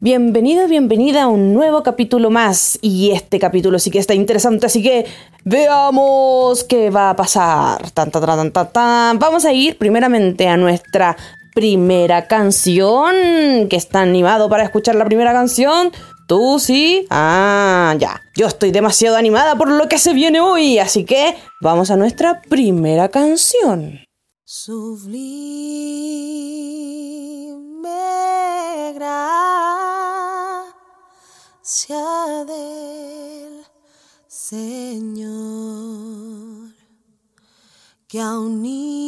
Bienvenido, bienvenida a un nuevo capítulo más. Y este capítulo sí que está interesante, así que veamos qué va a pasar. Tan, tan, tan. Vamos a ir primeramente a nuestra primera canción. Que está animado para escuchar la primera canción. ¿Tú sí? Ah, ya. Yo estoy demasiado animada por lo que se viene hoy, así que vamos a nuestra primera canción. Sublime gracia del Señor, que a un infeliz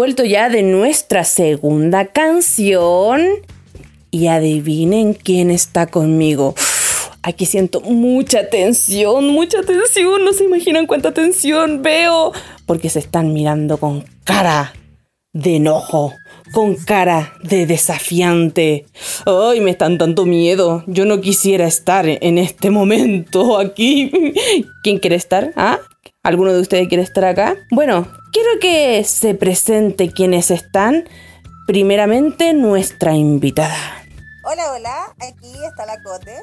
vuelto ya de nuestra segunda canción. Y adivinen quién está conmigo. Aquí siento mucha tensión, mucha tensión. No se imaginan cuánta tensión veo. Porque se están mirando con cara de enojo, con cara de desafiante. Ay, me están dando miedo. Yo no quisiera estar en este momento aquí. ¿Quién quiere estar? ¿Ah? ¿Alguno de ustedes quiere estar acá? Bueno, quiero que se presente quienes están. Primeramente, nuestra invitada. Hola, hola, aquí está la Cote,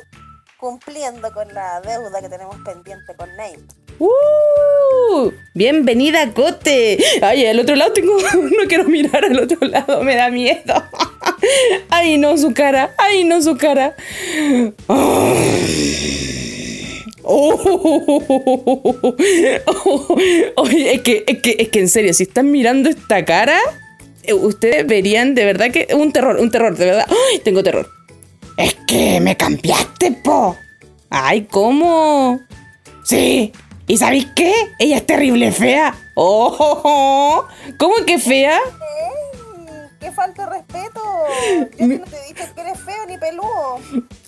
cumpliendo con la deuda que tenemos pendiente con Nate. ¡Uh! Bienvenida, Cote. Ay, al otro lado tengo. No quiero mirar al otro lado, me da miedo. Ay, no, su cara. Ay, no, su cara. Ay. Oh. Oye, es que, es, que, es que en serio, si están mirando esta cara, eh, ustedes verían de verdad que un terror, un terror, de verdad. ¡Ay! Tengo terror. Es que me cambiaste, po. Ay, ¿cómo? Sí. ¿Y sabéis qué? Ella es terrible fea. Oh, ¿cómo que fea? ¡Qué falta de respeto. Yo que no te dicho que eres feo ni peludo.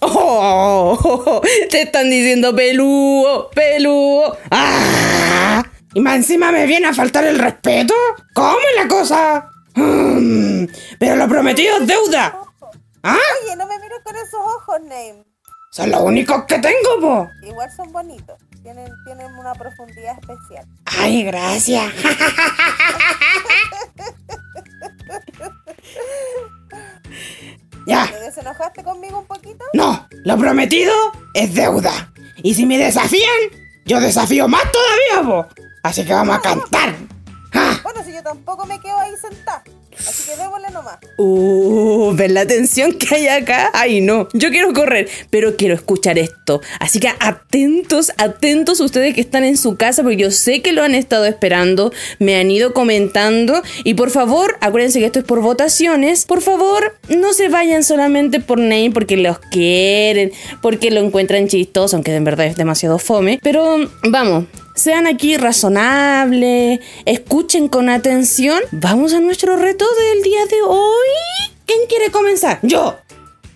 Oh, te están diciendo peludo, peludo. ¡Ah! ¿Y más encima me viene a faltar el respeto? ¿Cómo es la cosa? Mm, pero lo prometido es deuda. ¿Ah? Oye, no me mires con esos ojos, Name. Son los únicos que tengo, po. Igual son bonitos. Tienen, tienen una profundidad especial. Ay, gracias. ya. ¿Te desenojaste conmigo un poquito? No, lo prometido es deuda. Y si me desafían, yo desafío más todavía, po. Así que vamos a cantar. ¡Ah! Bueno, si yo tampoco me quedo ahí sentada. Así que démosle nomás. Uh, ¿ven la tensión que hay acá? Ay, no, yo quiero correr, pero quiero escuchar esto. Así que atentos, atentos ustedes que están en su casa, porque yo sé que lo han estado esperando, me han ido comentando. Y por favor, acuérdense que esto es por votaciones. Por favor, no se vayan solamente por Name porque los quieren, porque lo encuentran chistoso, aunque en verdad es demasiado fome. Pero vamos, sean aquí razonables, escuchen con atención. Vamos a nuestro reto del día de hoy. ¿Quién quiere comenzar? Yo.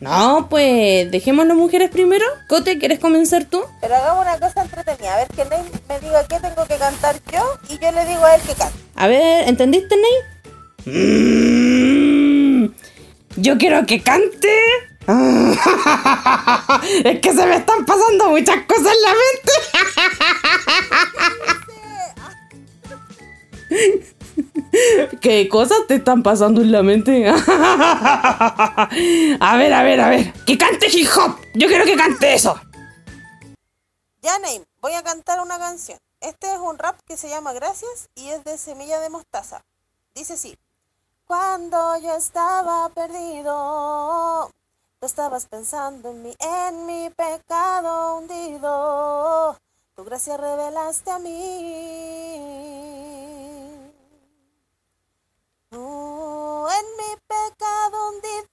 No, pues dejémoslo mujeres primero. Cote, ¿quieres comenzar tú? Pero hagamos una cosa entretenida. A ver que Name me diga qué tengo que cantar yo y yo le digo a él que cante. A ver, ¿entendiste, Ney? Mm, yo quiero que cante. es que se me están pasando muchas cosas en la mente. ¿Qué cosas te están pasando en la mente? a ver, a ver, a ver. Que cante hip hop. Yo quiero que cante eso. Ya, Name, voy a cantar una canción. Este es un rap que se llama Gracias y es de Semilla de Mostaza. Dice así. Cuando yo estaba perdido, tú estabas pensando en mí, en mi pecado hundido. Tu gracia revelaste a mí. En mi pecado hundido,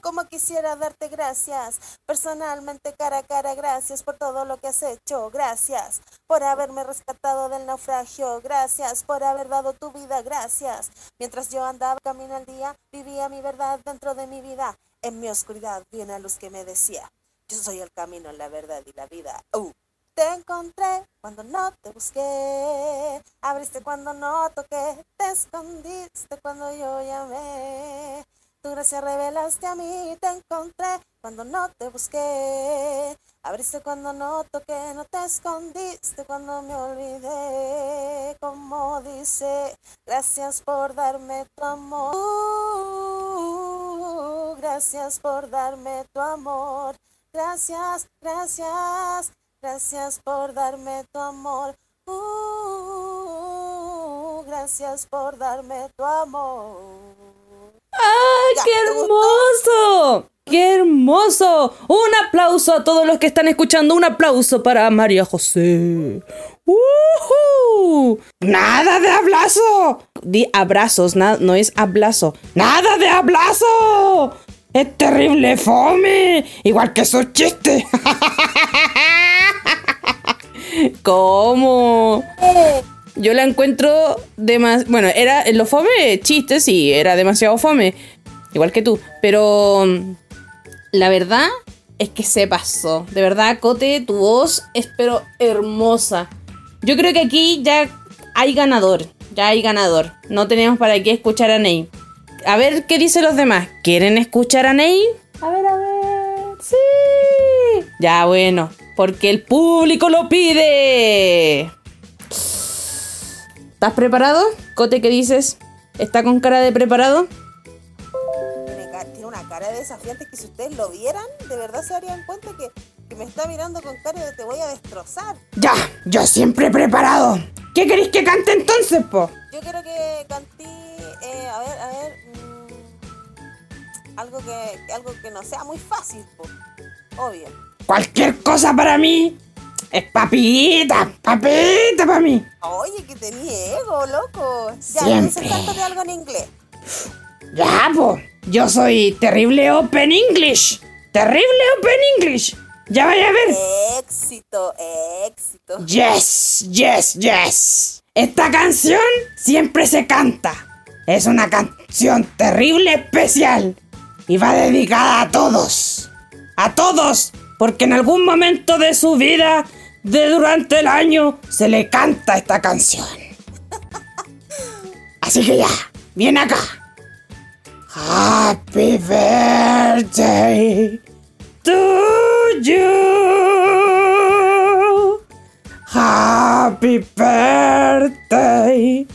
como quisiera darte gracias, personalmente cara a cara, gracias por todo lo que has hecho, gracias por haberme rescatado del naufragio, gracias por haber dado tu vida, gracias. Mientras yo andaba camino al día, vivía mi verdad dentro de mi vida, en mi oscuridad vi una luz que me decía, yo soy el camino, la verdad y la vida. Uh. Te encontré cuando no te busqué, abriste cuando no toqué, te escondiste cuando yo llamé. Tu gracia revelaste a mí, te encontré cuando no te busqué, abriste cuando no toqué, no te escondiste cuando me olvidé. Como dice, gracias por darme tu amor, Uh, gracias por darme tu amor, gracias, gracias. Gracias por darme tu amor. Uh, gracias por darme tu amor. ¡Ay, Ya, qué hermoso! ¡Qué hermoso! Un aplauso a todos los que están escuchando. Un aplauso para María José. ¡Uhú! ¡Nada de abrazo! Di abrazos, no es abrazo. ¡Nada de abrazo! ¡Es terrible fome! Igual que esos chistes. ¿Cómo? Yo la encuentro demasiado. Bueno, era lo fome, chiste, sí, era demasiado fome. Igual que tú. Pero la verdad es que se pasó. De verdad, Cote, tu voz es pero hermosa. Yo creo que aquí ya hay ganador. Ya hay ganador. No tenemos para qué escuchar a Ney. A ver qué dicen los demás. ¿Quieren escuchar a Ney? A ver, a ver. Sí. Ya, bueno. Porque el público lo pide. ¿Estás preparado? Cote, ¿qué dices? ¿Está con cara de preparado? Tiene, una cara de desafiante que si ustedes lo vieran, de verdad se darían cuenta que, que me está mirando con cara de te voy a destrozar. Ya, yo siempre preparado. ¿Qué queréis que cante entonces, po? Yo quiero que cantí, eh, a ver, a ver, mm, algo que, algo que no sea muy fácil, po. obvio. Cualquier cosa para mí es papita, papita para mí. Oye, que tenía ego, loco. Ya, Siempre. entonces cántate algo en inglés. Ya, po. Yo soy terrible Open English. Terrible Open English. Ya vaya a ver. Éxito, éxito. Yes, yes, yes. Esta canción siempre se canta. es una canción terrible especial y va dedicada a todos. A todos, porque en algún momento de su vida, de durante el año, se le canta esta canción. Así que ya, viene acá. Happy birthday to you. Happy birthday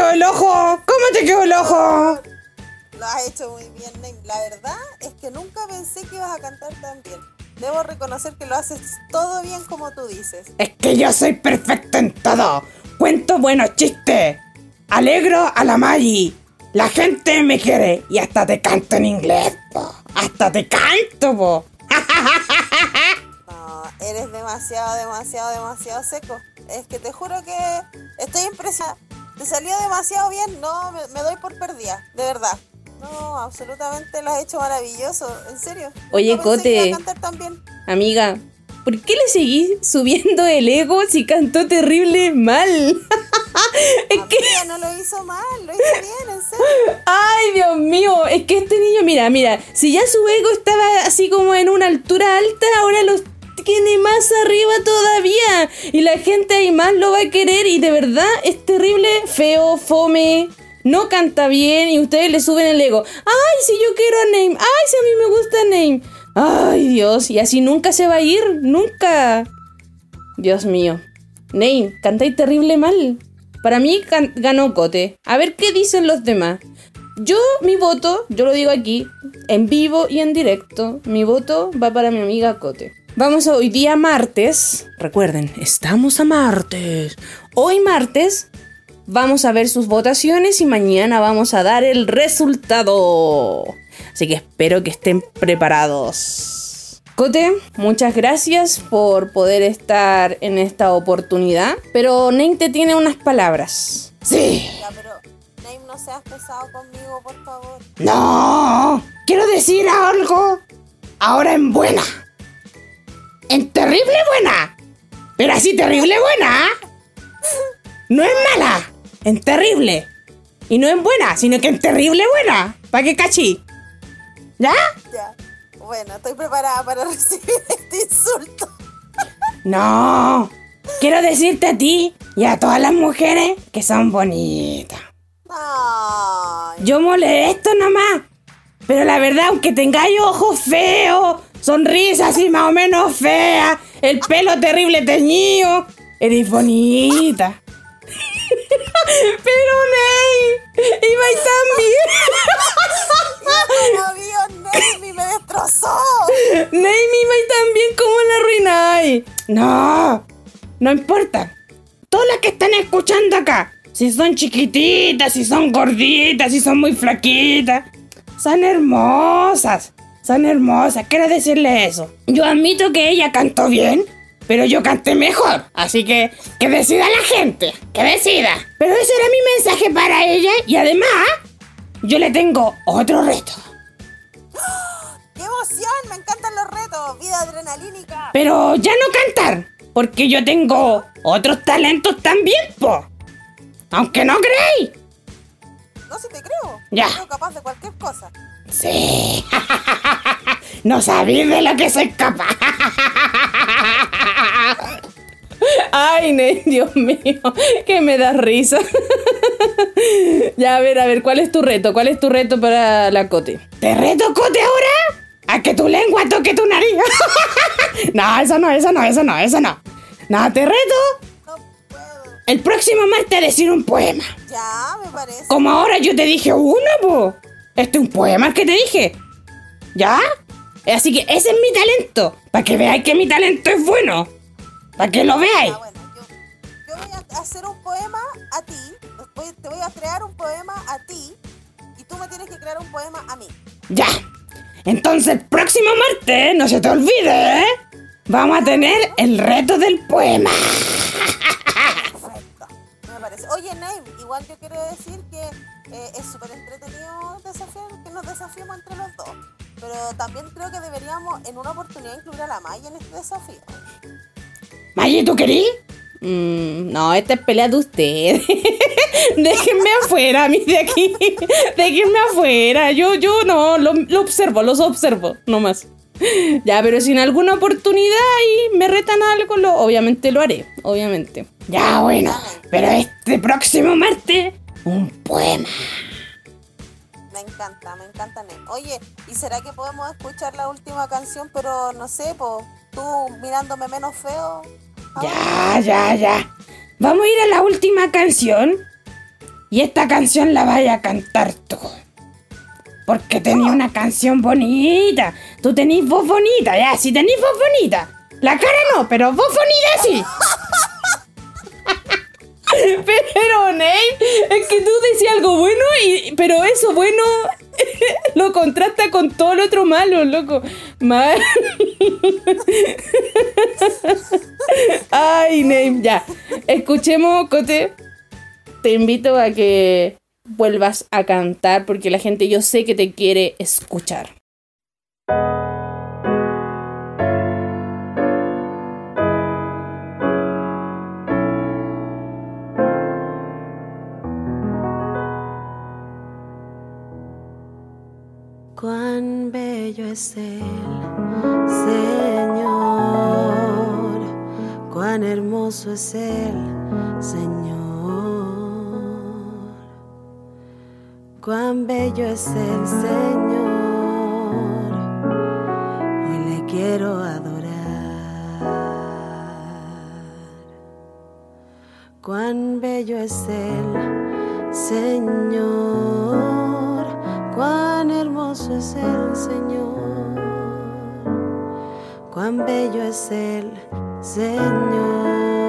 quedó el ojo? ¿Cómo te quedó el ojo? Lo has hecho muy bien, Name. La verdad es que nunca pensé que ibas a cantar tan bien. Debo reconocer que lo haces todo bien como tú dices. Es que yo soy perfecto en todo. Cuento buenos chistes. Alegro a la Maggie. La gente me quiere. Y hasta te canto en inglés, po. Hasta te canto, po. No, eres demasiado, demasiado, demasiado seco. Es que te juro que estoy impresionada. Te salió demasiado bien. No, me, me doy por perdida. De verdad. No, absolutamente lo has hecho maravilloso. En serio. Oye, iba Cote. Amiga, ¿por qué le seguís subiendo el ego si cantó terrible mal? es que, no lo hizo mal. Lo hizo bien, en serio. ay Dios mío, es que este niño, mira, mira, si ya su ego estaba así como en una altura alta, ahora lo tiene más arriba todavía. Y la gente ahí más lo va a querer y de verdad es terrible, feo, fome. No canta bien y ustedes le suben el ego. Ay, si yo quiero a Name. Ay, si a mí me gusta Name. Ay, Dios. Y así nunca se va a ir. Nunca. Dios mío. Name, cantáis terrible mal. Para mí ganó Cote. A ver qué dicen los demás. Yo, mi voto, yo lo digo aquí, en vivo y en directo, mi voto va para mi amiga Cote. Vamos hoy día martes. Recuerden, estamos a martes. Hoy martes vamos a ver sus votaciones y mañana vamos a dar el resultado. Así que espero que estén preparados. Cote, muchas gracias por poder estar en esta oportunidad. Pero Neinte tiene unas palabras. Sí. Ya, pero Name, no seas pesado conmigo, por favor. No. Quiero decir algo. Ahora en buena. En terrible buena. Pero así terrible buena. No es mala. En terrible. Y no en buena, sino que en terrible buena. ¿Para qué cachí? ¿Ya? Ya. Bueno, estoy preparada para recibir este insulto. No. Quiero decirte a ti y a todas las mujeres que son bonitas. Ay, Yo molesto nomás. Pero la verdad, aunque tengáis ojos feos, sonrisas así más o menos feas, el pelo terrible teñido, eres bonita. Pero Ney, iba como vio Name y me destrozó. tan bien. Ney, me iba tan bien como la arruináis. No, no importa. Todas las que están escuchando acá, si son chiquititas, si son gorditas, si son muy flaquitas, son hermosas. Son hermosas, quiero decirle eso. Yo admito que ella cantó bien, pero yo canté mejor. Así que que decida la gente, que decida. Pero ese era mi mensaje para ella y además yo le tengo otro reto. ¡Qué emoción! Me encantan los retos. Vida adrenalínica. Pero ya no cantar, porque yo tengo otros talentos también, po. Aunque no creéis. No si te creo. Ya. Soy capaz de cualquier cosa. Sí. no sabéis de lo que soy capaz. Ay, Ney, Dios mío, que me da risa. ya, a ver, a ver, ¿cuál es tu reto? ¿Cuál es tu reto para la Cote? ¿Te reto, Cote, ahora? A que tu lengua toque tu nariz. no, eso no, eso no, eso no, eso no. No, te reto No puedo. el próximo martes a decir un poema. Ya, me parece. Como ahora yo te dije uno, po. Este es un poema que te dije. ¿Ya? Así que ese es mi talento. Para que veáis que mi talento es bueno. Para que lo veáis. Bueno, yo, yo voy a hacer un poema a ti. Después te voy a crear un poema a ti. Y tú me tienes que crear un poema a mí. Ya. Entonces, el próximo martes, no se te olvide, ¿eh? Vamos a tener el reto del poema. Oye, Name, igual yo quiero decir que eh, es súper entretenido desafiar, que nos desafiemos entre los dos. Pero también creo que deberíamos en una oportunidad incluir a la Maya en este desafío. Mayi, ¿tú querís? Mm, no, esta es pelea de ustedes. Déjenme afuera, a mí de aquí. Déjenme afuera. Yo, yo no, lo observo, los observo, nomás. Ya, pero si en alguna oportunidad y me retan algo, lo, obviamente lo haré, obviamente. Ya, bueno, pero este próximo martes, un poema. Me encanta, me encanta. Oye, ¿y será que podemos escuchar la última canción, pero no sé, po, tú mirándome menos feo? Ya, ya, ya. Vamos a ir a la última canción. Y esta canción la vaya a cantar tú. Porque tenía una canción bonita. Tú tenés voz bonita, ya, si tenés voz bonita. La cara no, pero voz bonita sí. Pero, Ney, es que tú decías algo bueno, y, pero eso bueno lo contrasta con todo lo otro malo, loco. Mal. Ay, Ney, ya. Escuchemos, Cote. Te invito a que vuelvas a cantar porque la gente yo sé que te quiere escuchar. Cuán bello es el Señor, cuán hermoso es el Señor, cuán bello es el Señor, hoy le quiero adorar. Cuán bello es el Señor, cuán hermoso es el Señor, cuán bello es el Señor,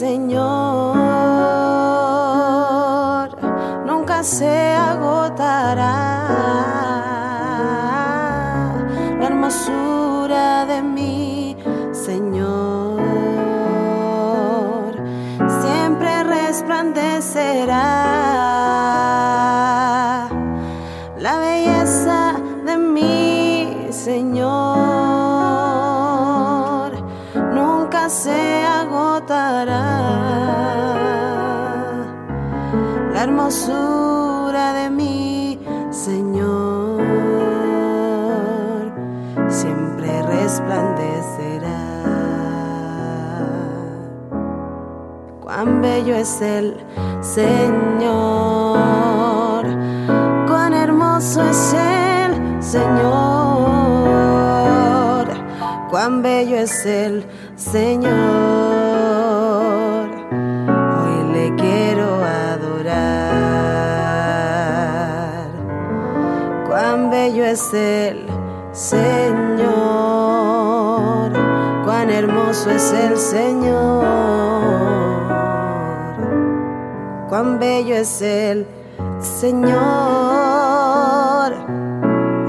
Señor nunca se agotará. La hermosura de mi Señor siempre resplandecerá. De mi Señor siempre resplandecerá. Cuán bello es el Señor, cuán hermoso es el Señor, cuán bello es el Señor. Hoy le quiero bello es el Señor. Cuán hermoso es el Señor. Cuán bello es el Señor.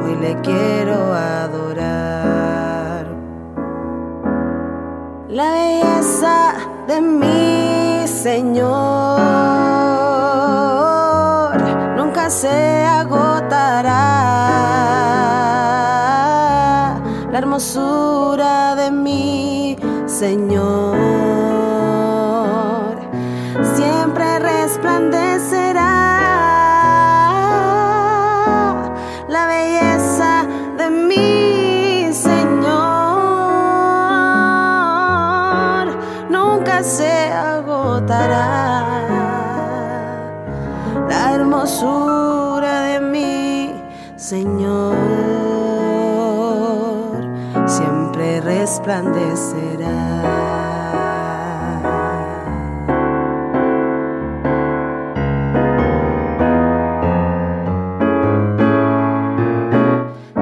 Hoy le quiero adorar. La belleza de mi Señor nunca se hermosura de mi Señor resplandecerá.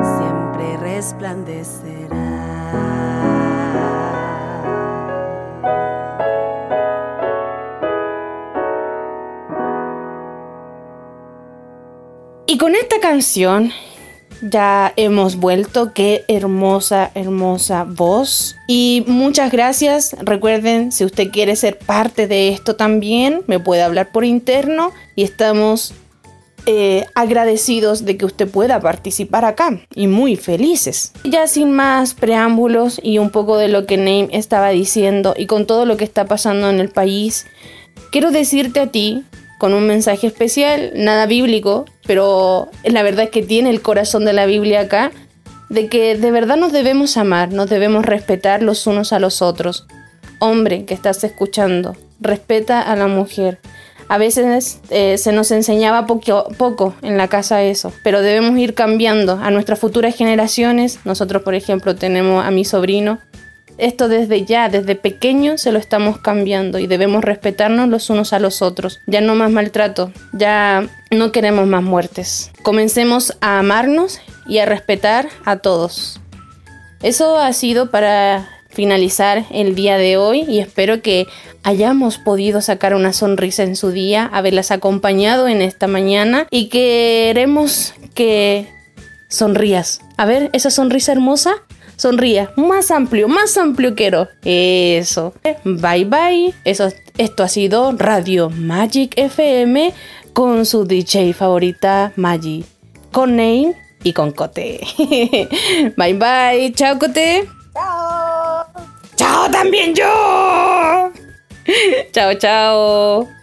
Siempre resplandecerá. Y con esta canción ya hemos vuelto. Qué hermosa, hermosa voz. Y muchas gracias. Recuerden, si usted quiere ser parte de esto también, me puede hablar por interno y estamos eh, agradecidos de que usted pueda participar acá y muy felices. Ya sin más preámbulos y un poco de lo que Name estaba diciendo y con todo lo que está pasando en el país, quiero decirte a ti con un mensaje especial, nada bíblico, pero la verdad es que tiene el corazón de la Biblia acá, de que de verdad nos debemos amar, nos debemos respetar los unos a los otros. Hombre que estás escuchando, respeta a la mujer. A veces eh, se nos enseñaba poco, poco en la casa eso, pero debemos ir cambiando a nuestras futuras generaciones. Nosotros, por ejemplo, tenemos a mi sobrino esto desde ya, desde pequeño, se lo estamos cambiando y debemos respetarnos los unos a los otros. Ya no más maltrato, ya no queremos más muertes. Comencemos a amarnos y a respetar a todos. Eso ha sido para finalizar el día de hoy y espero que hayamos podido sacar una sonrisa en su día, haberlas acompañado en esta mañana y queremos que sonrías. A ver, esa sonrisa hermosa sonría. Más amplio, más amplio quiero. Eso. Bye bye. Eso, esto ha sido Radio Magic FM con su DJ favorita Magic. Con Name y con Cote. bye bye. Chao, Cote. Chao. ¡Chao también yo! chao, chao.